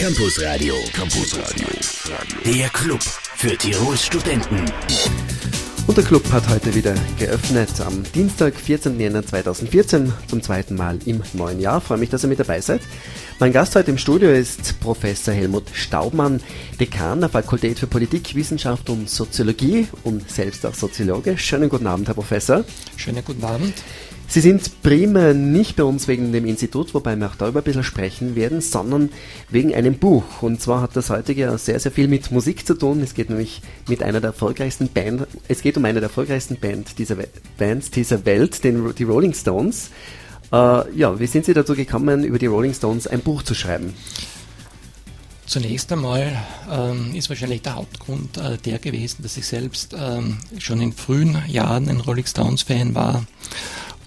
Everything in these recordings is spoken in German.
Campus Radio. Campus Radio. Der Club für Tirols Studenten. Und der Club hat heute wieder geöffnet am Dienstag, 14. Jänner 2014, zum zweiten Mal im neuen Jahr. freue mich, dass ihr mit dabei seid. Mein Gast heute im Studio ist Professor Helmut Staubmann, Dekan der Fakultät für Politik, Wissenschaft und Soziologie und selbst auch Soziologe. Schönen guten Abend, Herr Professor. Schönen guten Abend. Sie sind primär nicht bei uns wegen dem Institut, wobei wir auch darüber ein bisschen sprechen werden, sondern wegen einem Buch. Und zwar hat das heutige sehr, sehr viel mit Musik zu tun. Es geht nämlich mit einer der erfolgreichsten Band, es geht um eine der erfolgreichsten Band dieser, Bands dieser Welt, den, die Rolling Stones. Äh, ja, wie sind Sie dazu gekommen, über die Rolling Stones ein Buch zu schreiben? Zunächst einmal ähm, ist wahrscheinlich der Hauptgrund äh, der gewesen, dass ich selbst ähm, schon in frühen Jahren ein Rolling Stones Fan war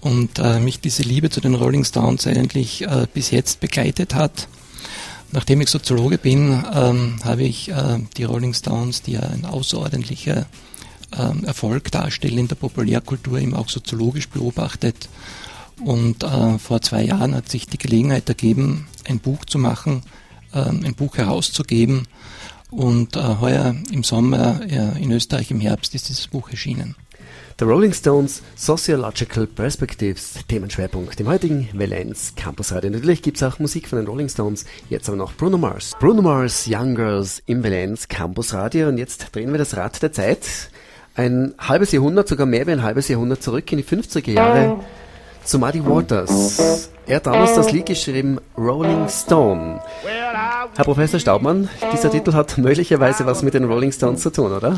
und äh, mich diese Liebe zu den Rolling Stones eigentlich äh, bis jetzt begleitet hat. Nachdem ich Soziologe bin, ähm, habe ich äh, die Rolling Stones, die ja ein außerordentlicher ähm, Erfolg darstellen in der Populärkultur, eben auch soziologisch beobachtet. Und äh, vor zwei Jahren hat sich die Gelegenheit ergeben, ein Buch zu machen, äh, ein Buch herauszugeben. Und äh, heuer im Sommer äh, in Österreich im Herbst ist dieses Buch erschienen. The Rolling Stones Sociological Perspectives, Themenschwerpunkt im heutigen Valenz Campus Radio. Natürlich gibt es auch Musik von den Rolling Stones, jetzt aber noch Bruno Mars. Bruno Mars, Young Girls im Valenz Campus Radio und jetzt drehen wir das Rad der Zeit. Ein halbes Jahrhundert, sogar mehr wie ein halbes Jahrhundert zurück in die 50er Jahre zu Muddy Waters. Er hat damals das Lied geschrieben Rolling Stone. Herr Professor Staubmann, dieser Titel hat möglicherweise was mit den Rolling Stones zu tun, oder?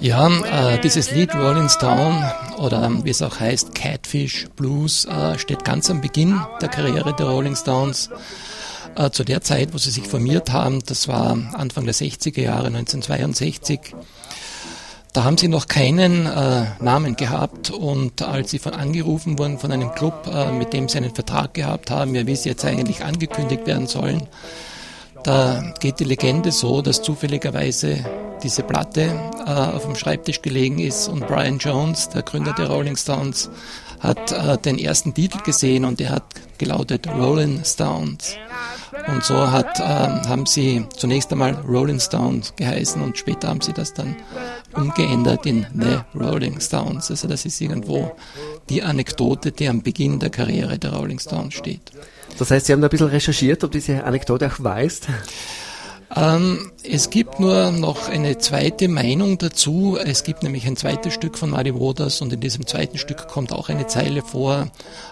Ja, äh, dieses Lied Rolling Stone oder wie es auch heißt Catfish Blues äh, steht ganz am Beginn der Karriere der Rolling Stones. Äh, zu der Zeit, wo sie sich formiert haben, das war Anfang der 60er Jahre, 1962. Da haben sie noch keinen äh, Namen gehabt und als sie von angerufen wurden von einem Club, äh, mit dem sie einen Vertrag gehabt haben, ja, wie sie jetzt eigentlich angekündigt werden sollen, da geht die Legende so, dass zufälligerweise diese Platte äh, auf dem Schreibtisch gelegen ist und Brian Jones, der Gründer der Rolling Stones, hat äh, den ersten Titel gesehen und der hat gelautet Rolling Stones. Und so hat, äh, haben sie zunächst einmal Rolling Stones geheißen und später haben sie das dann umgeändert in The Rolling Stones. Also das ist irgendwo die Anekdote, die am Beginn der Karriere der Rolling Stones steht. Das heißt, Sie haben da ein bisschen recherchiert, ob diese Anekdote auch weiß? Ähm, es gibt nur noch eine zweite Meinung dazu. Es gibt nämlich ein zweites Stück von Muddy Waters und in diesem zweiten Stück kommt auch eine Zeile vor,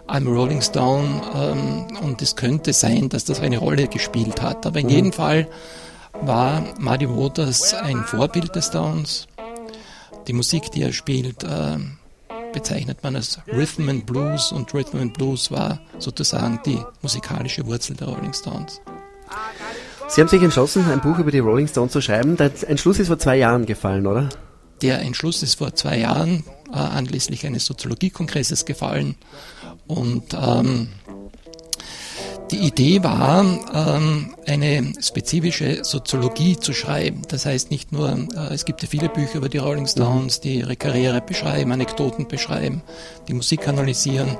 I'm Rolling Stone. Ähm, und es könnte sein, dass das eine Rolle gespielt hat. Aber in mhm. jedem Fall war Muddy Waters ein Vorbild des Stones. Die Musik, die er spielt, äh, bezeichnet man als Rhythm and Blues und Rhythm and Blues war sozusagen die musikalische Wurzel der Rolling Stones. Sie haben sich entschlossen, ein Buch über die Rolling Stones zu schreiben. Der Entschluss ist vor zwei Jahren gefallen, oder? Der Entschluss ist vor zwei Jahren äh, anlässlich eines Soziologiekongresses gefallen. Und ähm, die Idee war, ähm, eine spezifische Soziologie zu schreiben. Das heißt nicht nur, äh, es gibt ja viele Bücher über die Rolling Stones, die ihre Karriere beschreiben, Anekdoten beschreiben, die Musik analysieren.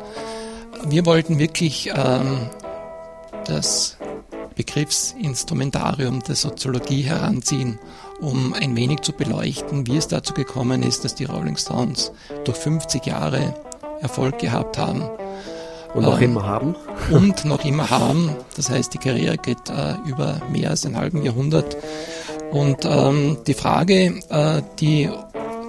Wir wollten wirklich ähm, das Begriffsinstrumentarium der Soziologie heranziehen, um ein wenig zu beleuchten, wie es dazu gekommen ist, dass die Rolling Stones durch 50 Jahre Erfolg gehabt haben. Und noch ähm, immer haben. Und noch immer haben. Das heißt, die Karriere geht äh, über mehr als einen halben Jahrhundert. Und ähm, die Frage, äh, die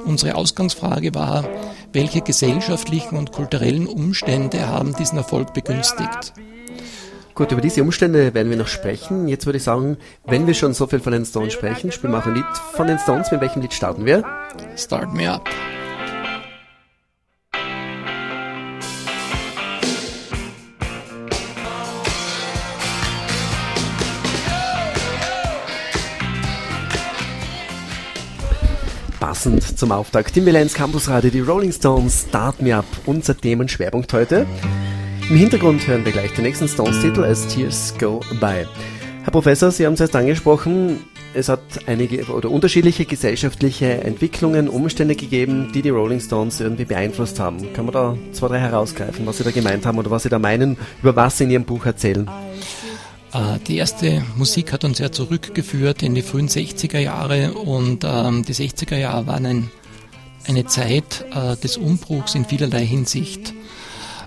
unsere Ausgangsfrage war, welche gesellschaftlichen und kulturellen Umstände haben diesen Erfolg begünstigt? Gut, über diese Umstände werden wir noch sprechen. Jetzt würde ich sagen, wenn wir schon so viel von den Stones sprechen, spielen wir auch ein Lied von den Stones. Mit welchem Lied starten wir? Start Me Up. Passend zum Auftakt im Milenz Campus Radio, die Rolling Stones Start Me Up, unser Themenschwerpunkt heute. Im Hintergrund hören wir gleich den nächsten Stones-Titel als Tears Go By. Herr Professor, Sie haben es erst angesprochen, es hat einige oder unterschiedliche gesellschaftliche Entwicklungen, Umstände gegeben, die die Rolling Stones irgendwie beeinflusst haben. Kann man da zwei, drei herausgreifen, was Sie da gemeint haben oder was Sie da meinen, über was Sie in Ihrem Buch erzählen? Äh, die erste Musik hat uns ja zurückgeführt in die frühen 60er Jahre und ähm, die 60er Jahre waren ein, eine Zeit äh, des Umbruchs in vielerlei Hinsicht.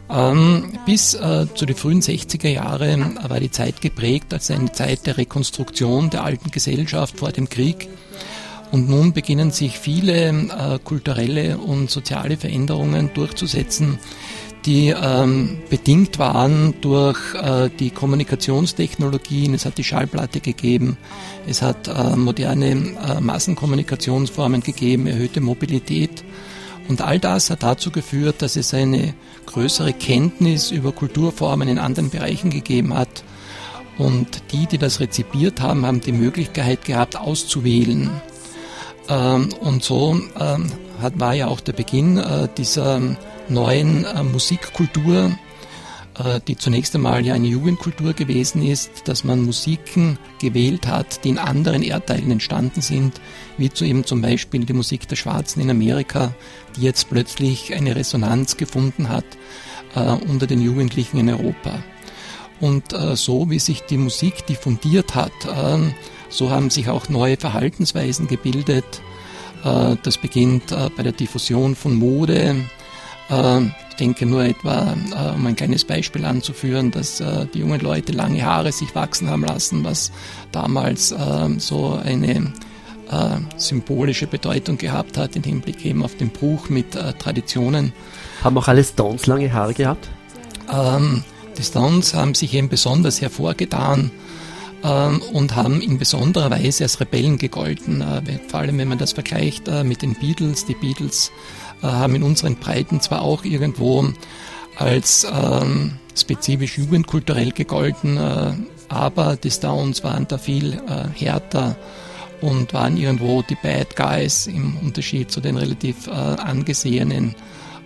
Ähm, bis äh, zu den frühen 60er Jahren war die Zeit geprägt als eine Zeit der Rekonstruktion der alten Gesellschaft vor dem Krieg. Und nun beginnen sich viele äh, kulturelle und soziale Veränderungen durchzusetzen, die ähm, bedingt waren durch äh, die Kommunikationstechnologien. Es hat die Schallplatte gegeben, es hat äh, moderne äh, Massenkommunikationsformen gegeben, erhöhte Mobilität. Und all das hat dazu geführt, dass es eine größere Kenntnis über Kulturformen in anderen Bereichen gegeben hat. Und die, die das rezipiert haben, haben die Möglichkeit gehabt, auszuwählen. Ähm, und so ähm, war ja auch der Beginn äh, dieser neuen äh, Musikkultur, äh, die zunächst einmal ja eine Jugendkultur gewesen ist, dass man Musiken gewählt hat, die in anderen Erdteilen entstanden sind, wie zu eben zum Beispiel die Musik der Schwarzen in Amerika, die jetzt plötzlich eine Resonanz gefunden hat äh, unter den Jugendlichen in Europa. Und äh, so wie sich die Musik diffundiert hat, äh, so haben sich auch neue Verhaltensweisen gebildet. Äh, das beginnt äh, bei der Diffusion von Mode, ich denke nur etwa, äh, um ein kleines Beispiel anzuführen, dass äh, die jungen Leute lange Haare sich wachsen haben lassen, was damals ähm, so eine äh, symbolische Bedeutung gehabt hat im Hinblick eben auf den Bruch mit Traditionen. Haben auch alle Stones lange Haare gehabt? Ähm, die Stones haben sich eben besonders hervorgetan und haben in besonderer Weise als Rebellen gegolten. vor allem, wenn man das vergleicht mit den Beatles. Die Beatles äh, haben in unseren Breiten zwar auch irgendwo als ähm, spezifisch jugendkulturell gegolten, äh, aber die Stones waren da viel äh, härter und waren irgendwo die Bad Guys im Unterschied zu den relativ äh, angesehenen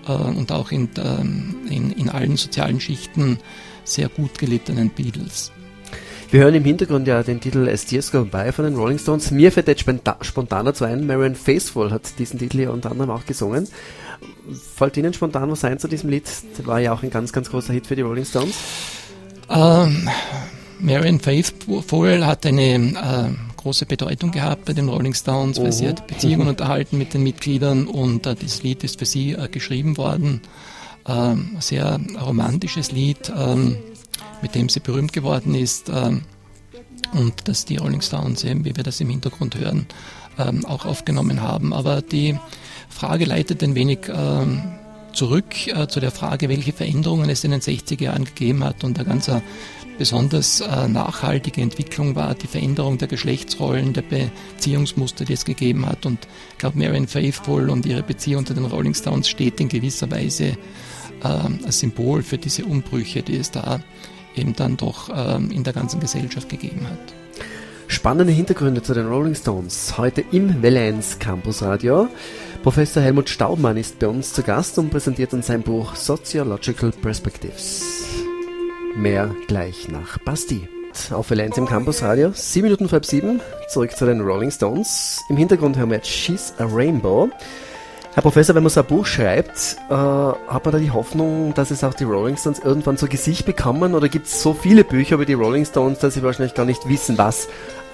äh, und auch in, ähm, in, in allen sozialen Schichten sehr gut gelittenen Beatles. Wir hören im Hintergrund ja den Titel As Years Go By von den Rolling Stones. Mir fällt jetzt spontan dazu ein, Marion Faithful hat diesen Titel ja unter anderem auch gesungen. Fällt Ihnen spontan was ein zu diesem Lied? Das war ja auch ein ganz, ganz großer Hit für die Rolling Stones. Ähm, Marion Faithful hat eine äh, große Bedeutung gehabt bei den Rolling Stones, weil oh. sie hat Beziehungen unterhalten mit den Mitgliedern und äh, dieses Lied ist für sie äh, geschrieben worden. Ähm, sehr romantisches Lied. Ähm, mit dem sie berühmt geworden ist ähm, und dass die Rolling Stones eben, wie wir das im Hintergrund hören, ähm, auch aufgenommen haben. Aber die Frage leitet ein wenig ähm, zurück äh, zu der Frage, welche Veränderungen es in den 60er Jahren gegeben hat und eine ganz besonders äh, nachhaltige Entwicklung war die Veränderung der Geschlechtsrollen, der Beziehungsmuster, die es gegeben hat. Und ich glaube, Marion Faithful und ihre Beziehung unter den Rolling Stones steht in gewisser Weise als Symbol für diese Umbrüche, die es da eben dann doch ähm, in der ganzen Gesellschaft gegeben hat. Spannende Hintergründe zu den Rolling Stones. Heute im Valenz Campus Radio. Professor Helmut Staubmann ist bei uns zu Gast und präsentiert uns sein Buch Sociological Perspectives. Mehr gleich nach Basti. Auf Valenz im Campus Radio. Sieben Minuten vor sieben. Zurück zu den Rolling Stones. Im Hintergrund hören wir jetzt She's a Rainbow. Herr Professor, wenn man so ein Buch schreibt, äh, hat man da die Hoffnung, dass es auch die Rolling Stones irgendwann zu Gesicht bekommen? Oder gibt es so viele Bücher über die Rolling Stones, dass sie wahrscheinlich gar nicht wissen, was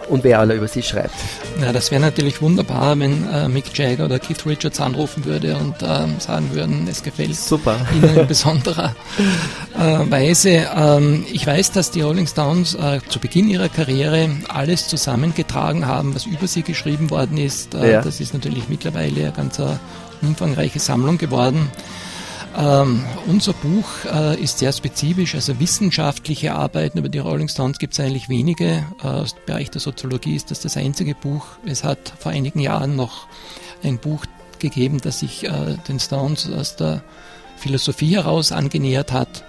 und wer alle über sie schreibt. Ja, das wäre natürlich wunderbar, wenn äh, Mick Jagger oder Keith Richards anrufen würde und äh, sagen würden, es gefällt Super. Ihnen in besonderer äh, Weise. Ähm, ich weiß, dass die Rolling Stones äh, zu Beginn ihrer Karriere alles zusammengetragen haben, was über sie geschrieben worden ist. Äh, ja. Das ist natürlich mittlerweile eine ganz äh, umfangreiche Sammlung geworden. Ähm, unser Buch äh, ist sehr spezifisch, also wissenschaftliche Arbeiten über die Rolling Stones gibt es eigentlich wenige. Äh, aus Bereich der Soziologie ist das das einzige Buch. Es hat vor einigen Jahren noch ein Buch gegeben, das sich äh, den Stones aus der Philosophie heraus angenähert hat.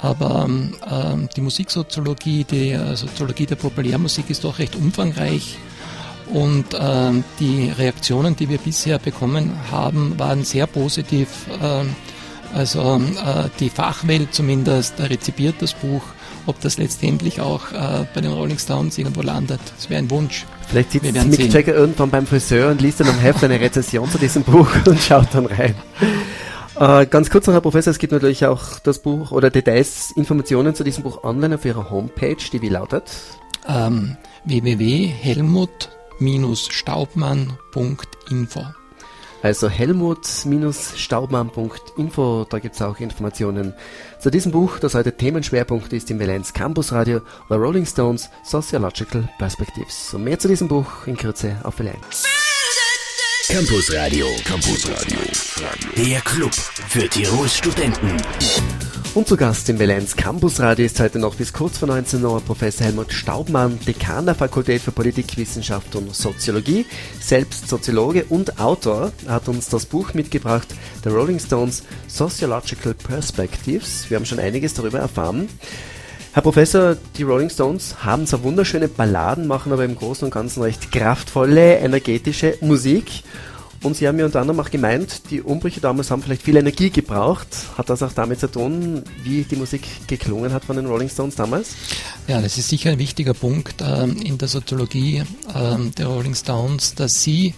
Aber ähm, die Musiksoziologie, die äh, Soziologie der Populärmusik ist doch recht umfangreich. Und ähm, die Reaktionen, die wir bisher bekommen haben, waren sehr positiv. Ähm, also äh, die Fachwelt zumindest rezipiert das Buch. Ob das letztendlich auch äh, bei den Rolling Stones irgendwo landet, das wäre ein Wunsch. Vielleicht sitzt Mick sehen. Jagger irgendwann beim Friseur und liest dann am Heft eine Rezession zu diesem Buch und schaut dann rein. Äh, ganz kurz noch, Herr Professor, es gibt natürlich auch das Buch oder Details, Informationen zu diesem Buch online auf Ihrer Homepage, die wie lautet? Ähm, www.helmut-staubmann.info also helmut-staubmann.info, da gibt es auch Informationen zu diesem Buch, das heute Themenschwerpunkt ist im Valenz Campus Radio oder Rolling Stones Sociological Perspectives. Und mehr zu diesem Buch in Kürze auf Valenz. Campus Radio, Campus Radio, der Club für Tirols Studenten. Und zu Gast im Valenz Campus Radio ist heute noch bis kurz vor 19 Uhr Professor Helmut Staubmann, Dekan der Fakultät für Politikwissenschaft und Soziologie, selbst Soziologe und Autor, hat uns das Buch mitgebracht, The Rolling Stones Sociological Perspectives. Wir haben schon einiges darüber erfahren. Herr Professor, die Rolling Stones haben zwar wunderschöne Balladen, machen aber im Großen und Ganzen recht kraftvolle, energetische Musik. Und Sie haben ja unter anderem auch gemeint, die Umbrüche damals haben vielleicht viel Energie gebraucht. Hat das auch damit zu tun, wie die Musik geklungen hat von den Rolling Stones damals? Ja, das ist sicher ein wichtiger Punkt ähm, in der Soziologie ähm, der Rolling Stones, dass sie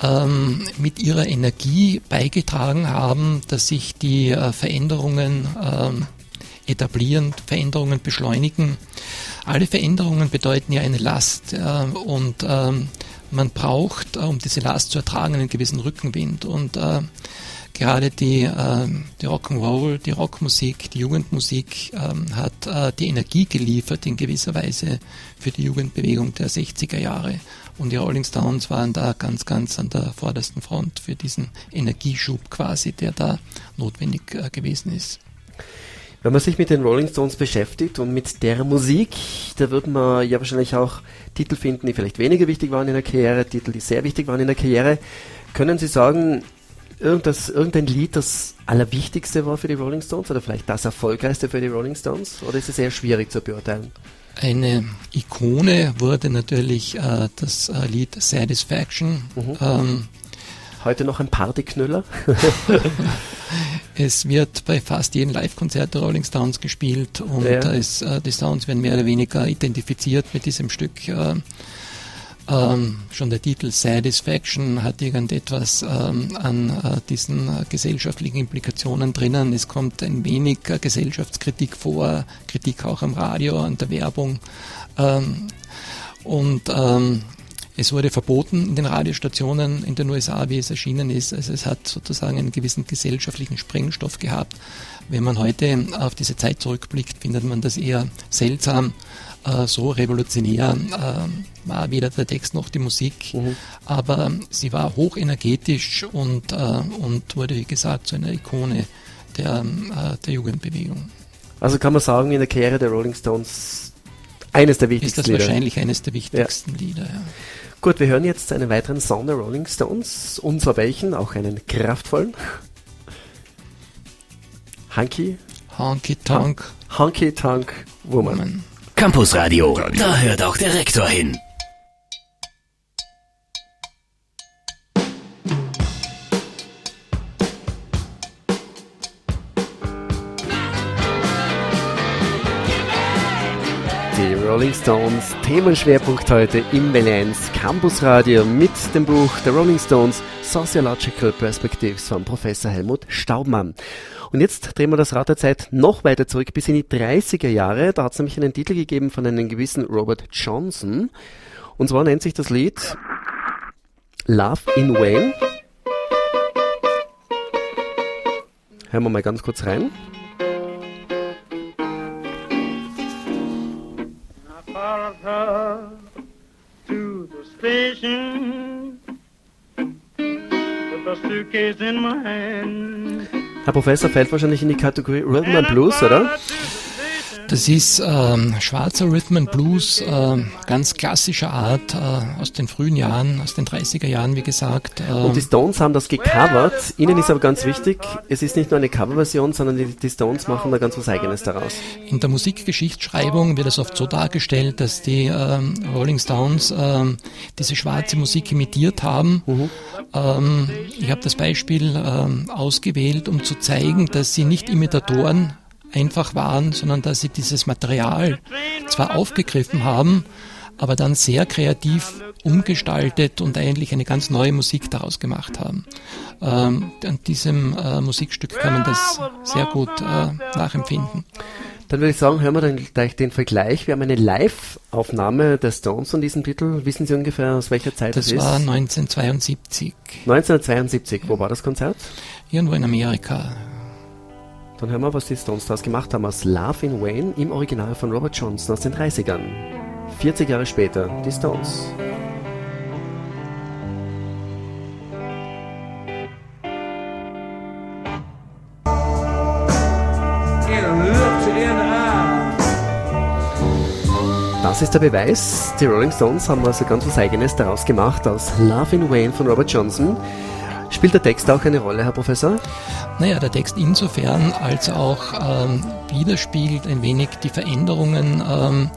ähm, mit ihrer Energie beigetragen haben, dass sich die äh, Veränderungen ähm, etablieren, Veränderungen beschleunigen. Alle Veränderungen bedeuten ja eine Last äh, und ähm, man braucht, äh, um diese Last zu ertragen, einen gewissen Rückenwind. Und äh, gerade die, äh, die Rock'n'Roll, die Rockmusik, die Jugendmusik äh, hat äh, die Energie geliefert in gewisser Weise für die Jugendbewegung der 60er Jahre. Und die Rolling Stones waren da ganz, ganz an der vordersten Front für diesen Energieschub quasi, der da notwendig äh, gewesen ist. Wenn man sich mit den Rolling Stones beschäftigt und mit der Musik, da wird man ja wahrscheinlich auch Titel finden, die vielleicht weniger wichtig waren in der Karriere, Titel, die sehr wichtig waren in der Karriere. Können Sie sagen, irgendwas, irgendein Lied, das allerwichtigste war für die Rolling Stones oder vielleicht das erfolgreichste für die Rolling Stones? Oder ist es sehr schwierig zu beurteilen? Eine Ikone wurde natürlich äh, das äh, Lied Satisfaction. Mhm. Ähm, Heute noch ein Partyknüller? es wird bei fast jedem Live-Konzert der Rolling Stones gespielt und ja. ist, äh, die Stones werden mehr oder weniger identifiziert mit diesem Stück. Äh, ähm, schon der Titel Satisfaction hat irgendetwas ähm, an äh, diesen äh, gesellschaftlichen Implikationen drinnen. Es kommt ein wenig äh, Gesellschaftskritik vor, Kritik auch am Radio, an der Werbung. Ähm, und ähm, es wurde verboten in den Radiostationen in den USA, wie es erschienen ist. Also es hat sozusagen einen gewissen gesellschaftlichen Sprengstoff gehabt. Wenn man heute auf diese Zeit zurückblickt, findet man das eher seltsam. Äh, so revolutionär äh, war weder der Text noch die Musik, mhm. aber sie war hochenergetisch und, äh, und wurde, wie gesagt, zu einer Ikone der, der Jugendbewegung. Also kann man sagen, in der Karriere der Rolling Stones eines der wichtigsten Lieder. Ist das wahrscheinlich eines der wichtigsten ja. Lieder, ja. Gut, wir hören jetzt einen weiteren Song der Rolling Stones. Und zwar welchen? Auch einen kraftvollen. Hunky. Honky Tonk. Honky Tonk Woman. Woman. Campus Radio. Da hört auch der Rektor hin. Rolling Stones. Themenschwerpunkt heute im Valenz Campus Radio mit dem Buch The Rolling Stones Sociological Perspectives von Professor Helmut Staubmann. Und jetzt drehen wir das Rad der Zeit noch weiter zurück bis in die 30er Jahre. Da hat es nämlich einen Titel gegeben von einem gewissen Robert Johnson. Und zwar nennt sich das Lied Love in Wayne. Hören wir mal ganz kurz rein. Herr Professor fällt wahrscheinlich in die Kategorie Rhythm and Blues, oder? Das ist ähm, schwarzer Rhythm and Blues, äh, ganz klassischer Art, äh, aus den frühen Jahren, aus den 30er Jahren, wie gesagt. Äh. Und die Stones haben das gecovert. Ihnen ist aber ganz wichtig, es ist nicht nur eine Coverversion, sondern die, die Stones machen da ganz was Eigenes daraus. In der Musikgeschichtsschreibung wird es oft so dargestellt, dass die ähm, Rolling Stones ähm, diese schwarze Musik imitiert haben. Mhm. Ähm, ich habe das Beispiel ähm, ausgewählt, um zu zeigen, dass sie nicht Imitatoren einfach waren, sondern dass sie dieses Material zwar aufgegriffen haben, aber dann sehr kreativ umgestaltet und eigentlich eine ganz neue Musik daraus gemacht haben. Ähm, an diesem äh, Musikstück kann man das sehr gut äh, nachempfinden. Dann würde ich sagen, hören wir dann gleich den Vergleich. Wir haben eine Live-Aufnahme der Stones von diesem Titel. Wissen Sie ungefähr, aus welcher Zeit das, das ist? Das war 1972. 1972. Wo war das Konzert? Irgendwo in Amerika. Dann hören wir, was die Stones daraus gemacht haben aus Love in Wayne im Original von Robert Johnson aus den 30ern. 40 Jahre später, die Stones. Das ist der Beweis. Die Rolling Stones haben also ganz was Eigenes daraus gemacht aus Love in Wayne von Robert Johnson. Spielt der Text auch eine Rolle, Herr Professor? Naja, der Text insofern, als auch ähm, widerspiegelt ein wenig die Veränderungen ähm,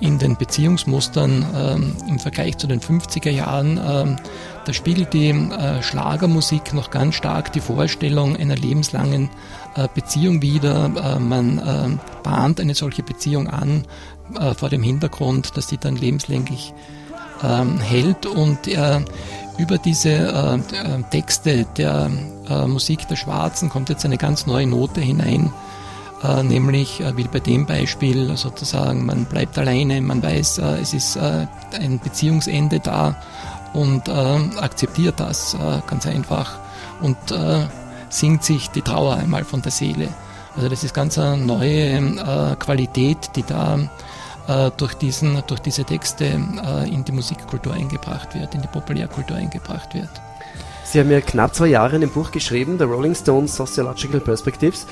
in den Beziehungsmustern ähm, im Vergleich zu den 50er Jahren. Ähm, da spiegelt die äh, Schlagermusik noch ganz stark die Vorstellung einer lebenslangen äh, Beziehung wider. Äh, man ähm, bahnt eine solche Beziehung an äh, vor dem Hintergrund, dass sie dann lebenslänglich hält und über diese äh, äh, Texte der äh, Musik der Schwarzen kommt jetzt eine ganz neue Note hinein, nämlich wie bei dem Beispiel sozusagen, man bleibt alleine, man weiß, es ist ein Beziehungsende da und akzeptiert das ganz einfach und singt sich die Trauer einmal von der Seele. Also das ist ganz eine neue Qualität, die da durch, diesen, durch diese Texte äh, in die Musikkultur eingebracht wird, in die Populärkultur eingebracht wird. Sie haben ja knapp zwei Jahre in dem Buch geschrieben, The Rolling Stones Sociological Perspectives.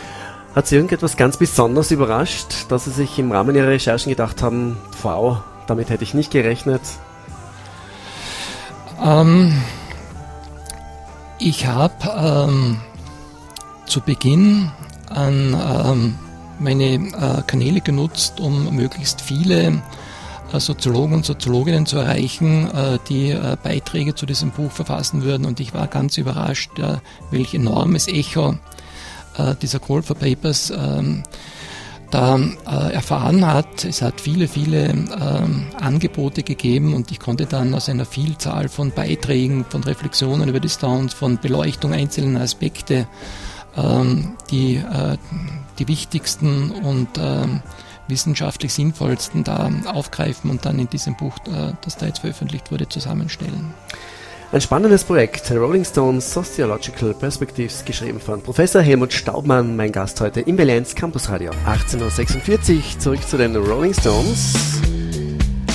Hat Sie irgendetwas ganz besonders überrascht, dass Sie sich im Rahmen Ihrer Recherchen gedacht haben, wow, damit hätte ich nicht gerechnet? Ähm, ich habe ähm, zu Beginn an ähm, meine äh, Kanäle genutzt, um möglichst viele äh, Soziologen und Soziologinnen zu erreichen, äh, die Beiträge zu diesem Buch verfassen würden. Und ich war ganz überrascht, welch enormes Echo dieser Call for Papers ähm, da erfahren hat. Es hat viele, viele ähm, Angebote gegeben und ich konnte dann aus einer Vielzahl von Beiträgen, von Reflexionen über die Stones, von Beleuchtung einzelner Aspekte die, äh, die wichtigsten und ähm, wissenschaftlich sinnvollsten da aufgreifen und dann in diesem Buch, äh, das da jetzt veröffentlicht wurde, zusammenstellen. Ein spannendes Projekt, Rolling Stones Sociological Perspectives, geschrieben von Professor Helmut Staubmann, mein Gast heute im Valenz Campus Radio. 18.46 Uhr, zurück zu den Rolling Stones.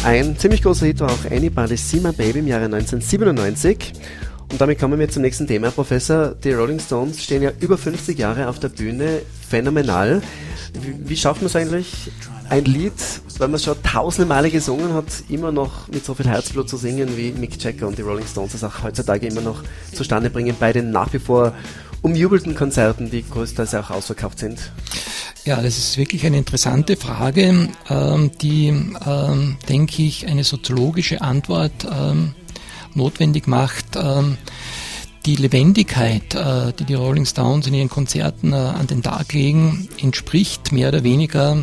Ein ziemlich großer Hit war auch Anybody See My Baby im Jahre 1997. Und damit kommen wir zum nächsten Thema, Professor. Die Rolling Stones stehen ja über 50 Jahre auf der Bühne. Phänomenal. Wie, wie schafft man es eigentlich, ein Lied, wenn man es schon tausende Male gesungen hat, immer noch mit so viel Herzblut zu singen, wie Mick Jagger und die Rolling Stones es auch heutzutage immer noch zustande bringen bei den nach wie vor umjubelten Konzerten, die größtenteils auch ausverkauft sind? Ja, das ist wirklich eine interessante Frage, ähm, die, ähm, denke ich, eine soziologische Antwort ähm, notwendig macht, ähm, die Lebendigkeit, äh, die die Rolling Stones in ihren Konzerten äh, an den Tag legen, entspricht mehr oder weniger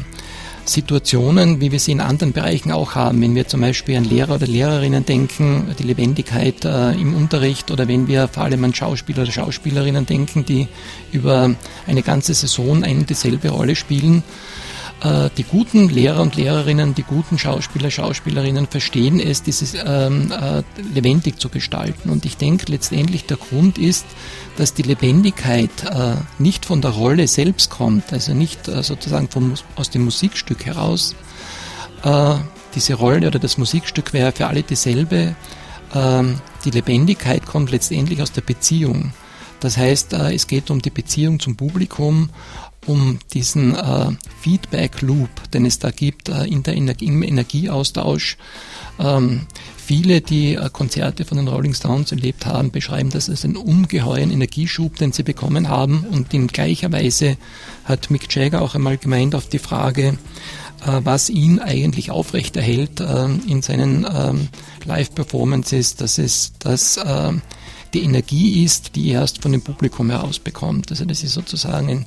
Situationen, wie wir sie in anderen Bereichen auch haben. Wenn wir zum Beispiel an Lehrer oder Lehrerinnen denken, die Lebendigkeit äh, im Unterricht oder wenn wir vor allem an Schauspieler oder Schauspielerinnen denken, die über eine ganze Saison eine und dieselbe Rolle spielen, die guten Lehrer und Lehrerinnen, die guten Schauspieler, Schauspielerinnen verstehen es, dieses ähm, äh, lebendig zu gestalten. Und ich denke, letztendlich der Grund ist, dass die Lebendigkeit äh, nicht von der Rolle selbst kommt, also nicht äh, sozusagen vom, aus dem Musikstück heraus. Äh, diese Rolle oder das Musikstück wäre für alle dieselbe. Ähm, die Lebendigkeit kommt letztendlich aus der Beziehung. Das heißt, äh, es geht um die Beziehung zum Publikum um diesen äh, Feedback Loop, den es da gibt äh, in der Energie, im Energieaustausch. Ähm, viele, die äh, Konzerte von den Rolling Stones erlebt haben, beschreiben das als einen ungeheuren Energieschub, den sie bekommen haben. Und in gleicher Weise hat Mick Jagger auch einmal gemeint auf die Frage, äh, was ihn eigentlich aufrechterhält äh, in seinen ähm, Live-Performances, dass es das äh, die Energie ist, die er erst von dem Publikum herausbekommt. Also das ist sozusagen ein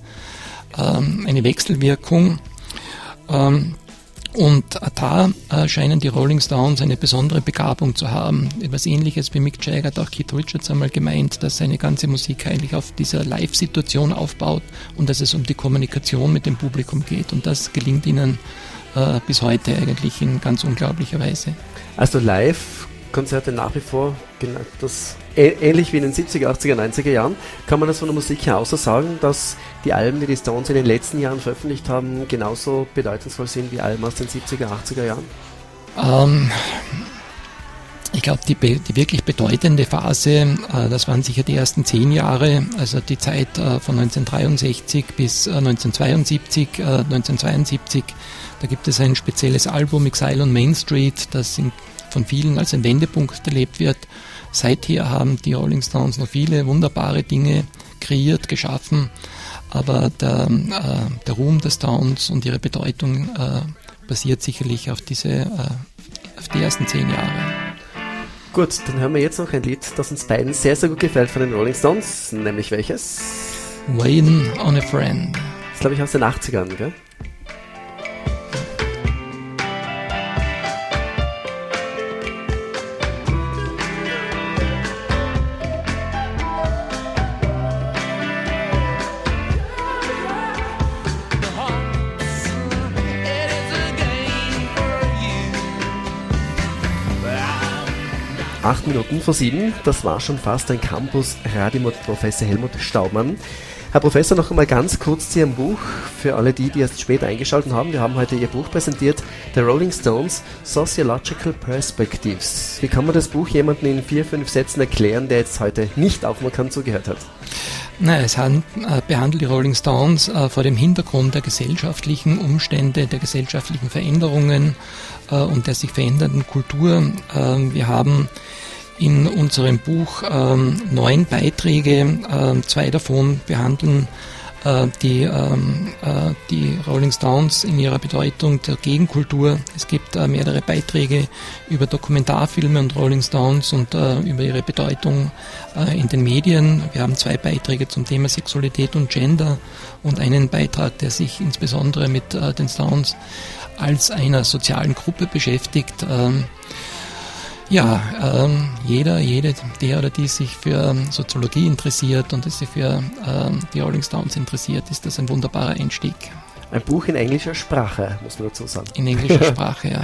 eine Wechselwirkung. Ähm, Und da äh, scheinen die Rolling Stones eine besondere Begabung zu haben. Etwas ähnliches wie Mick Jagger hat auch Keith Richards einmal gemeint, dass seine ganze Musik eigentlich auf dieser Live-Situation aufbaut und dass es um die Kommunikation mit dem Publikum geht. Und das gelingt ihnen äh, bis heute eigentlich in ganz unglaublicher Weise. Also live Konzerte nach wie vor genau das ähnlich wie in den 70er, 80er, 90er Jahren. Kann man das von der Musik her außer sagen, dass die Alben, die die Stones in den letzten Jahren veröffentlicht haben, genauso bedeutungsvoll sind wie Alben aus den 70er, 80er Jahren? Ähm, ich glaube, die, die, wirklich bedeutende Phase, äh, das waren sicher die ersten zehn Jahre, also die Zeit äh, von 1963 bis äh, 1972. 1972, äh, da gibt es ein spezielles Album, Exile on Main Street, das in, von vielen als ein Wendepunkt erlebt wird. Seither haben die Rolling Stones noch viele wunderbare Dinge kreiert, geschaffen, aber der, äh, der Ruhm des Stones und ihre Bedeutung äh, basiert sicherlich auf, diese, äh, auf die ersten zehn Jahre. Gut, dann hören wir jetzt noch ein Lied, das uns beiden sehr, sehr gut gefällt von den Rolling Stones, nämlich welches? Waiting on a Friend. Das glaube ich aus den 80ern, gell? 8 Minuten vor 7, das war schon fast ein Campus Radio mit Professor Helmut Staubmann. Herr Professor, noch einmal ganz kurz zu Ihrem Buch für alle die, die erst später eingeschaltet haben. Wir haben heute Ihr Buch präsentiert, The Rolling Stones Sociological Perspectives. Wie kann man das Buch jemandem in vier, fünf Sätzen erklären, der jetzt heute nicht aufmerksam zugehört hat? Nein, es äh, behandelt die Rolling Stones äh, vor dem Hintergrund der gesellschaftlichen Umstände, der gesellschaftlichen Veränderungen äh, und der sich verändernden Kultur. Ähm, wir haben in unserem Buch ähm, neun Beiträge. Äh, zwei davon behandeln die, ähm, äh, die Rolling Stones in ihrer Bedeutung der Gegenkultur. Es gibt äh, mehrere Beiträge über Dokumentarfilme und Rolling Stones und äh, über ihre Bedeutung äh, in den Medien. Wir haben zwei Beiträge zum Thema Sexualität und Gender und einen Beitrag, der sich insbesondere mit den Stones als einer sozialen Gruppe beschäftigt. Ähm, ja, ähm, jeder, jede, der oder die sich für ähm, Soziologie interessiert und sich für ähm, die Rolling Stones interessiert, ist das ein wunderbarer Einstieg. Ein Buch in englischer Sprache, muss man dazu sagen. In englischer Sprache, ja.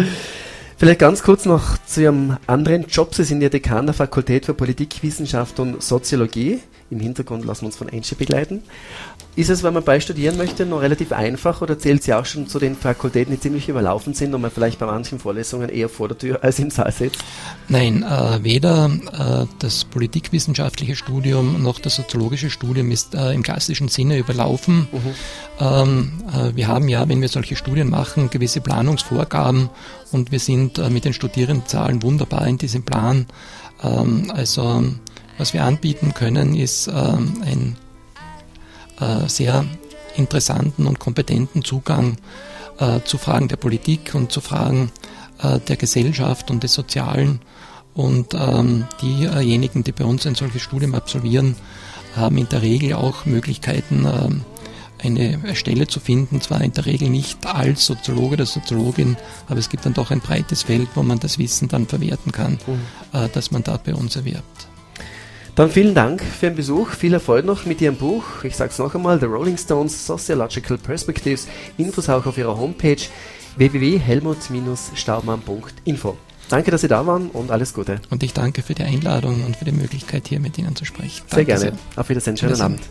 Vielleicht ganz kurz noch zu Ihrem anderen Job. Sie sind ja Dekan der Fakultät für Politikwissenschaft und Soziologie. Im Hintergrund lassen wir uns von Enche begleiten. Ist es, wenn man beistudieren möchte, noch relativ einfach oder zählt sie auch schon zu den Fakultäten, die ziemlich überlaufen sind und man vielleicht bei manchen Vorlesungen eher vor der Tür als im Saal sitzt? Nein, äh, weder äh, das politikwissenschaftliche Studium noch das soziologische Studium ist äh, im klassischen Sinne überlaufen. Mhm. Ähm, äh, wir haben ja, wenn wir solche Studien machen, gewisse Planungsvorgaben und wir sind äh, mit den Studierendenzahlen wunderbar in diesem Plan. Ähm, also was wir anbieten können, ist ähm, ein äh, sehr interessanten und kompetenten Zugang äh, zu Fragen der Politik und zu Fragen äh, der Gesellschaft und des Sozialen. Und ähm, diejenigen, die bei uns ein solches Studium absolvieren, haben in der Regel auch Möglichkeiten, äh, eine Stelle zu finden, zwar in der Regel nicht als Soziologe oder Soziologin, aber es gibt dann doch ein breites Feld, wo man das Wissen dann verwerten kann, mhm. das man da bei uns erwirbt. Dann vielen Dank für den Besuch, viel Erfolg noch mit Ihrem Buch. Ich sage es noch einmal, The Rolling Stones Sociological Perspectives. Infos auch auf Ihrer Homepage www.helmut-staubmann.info. Danke, dass Sie da waren und alles Gute. Und ich danke für die Einladung und für die Möglichkeit, hier mit Ihnen zu sprechen. Danke sehr gerne. Sehr. Auf Wiedersehen, schönen Abend.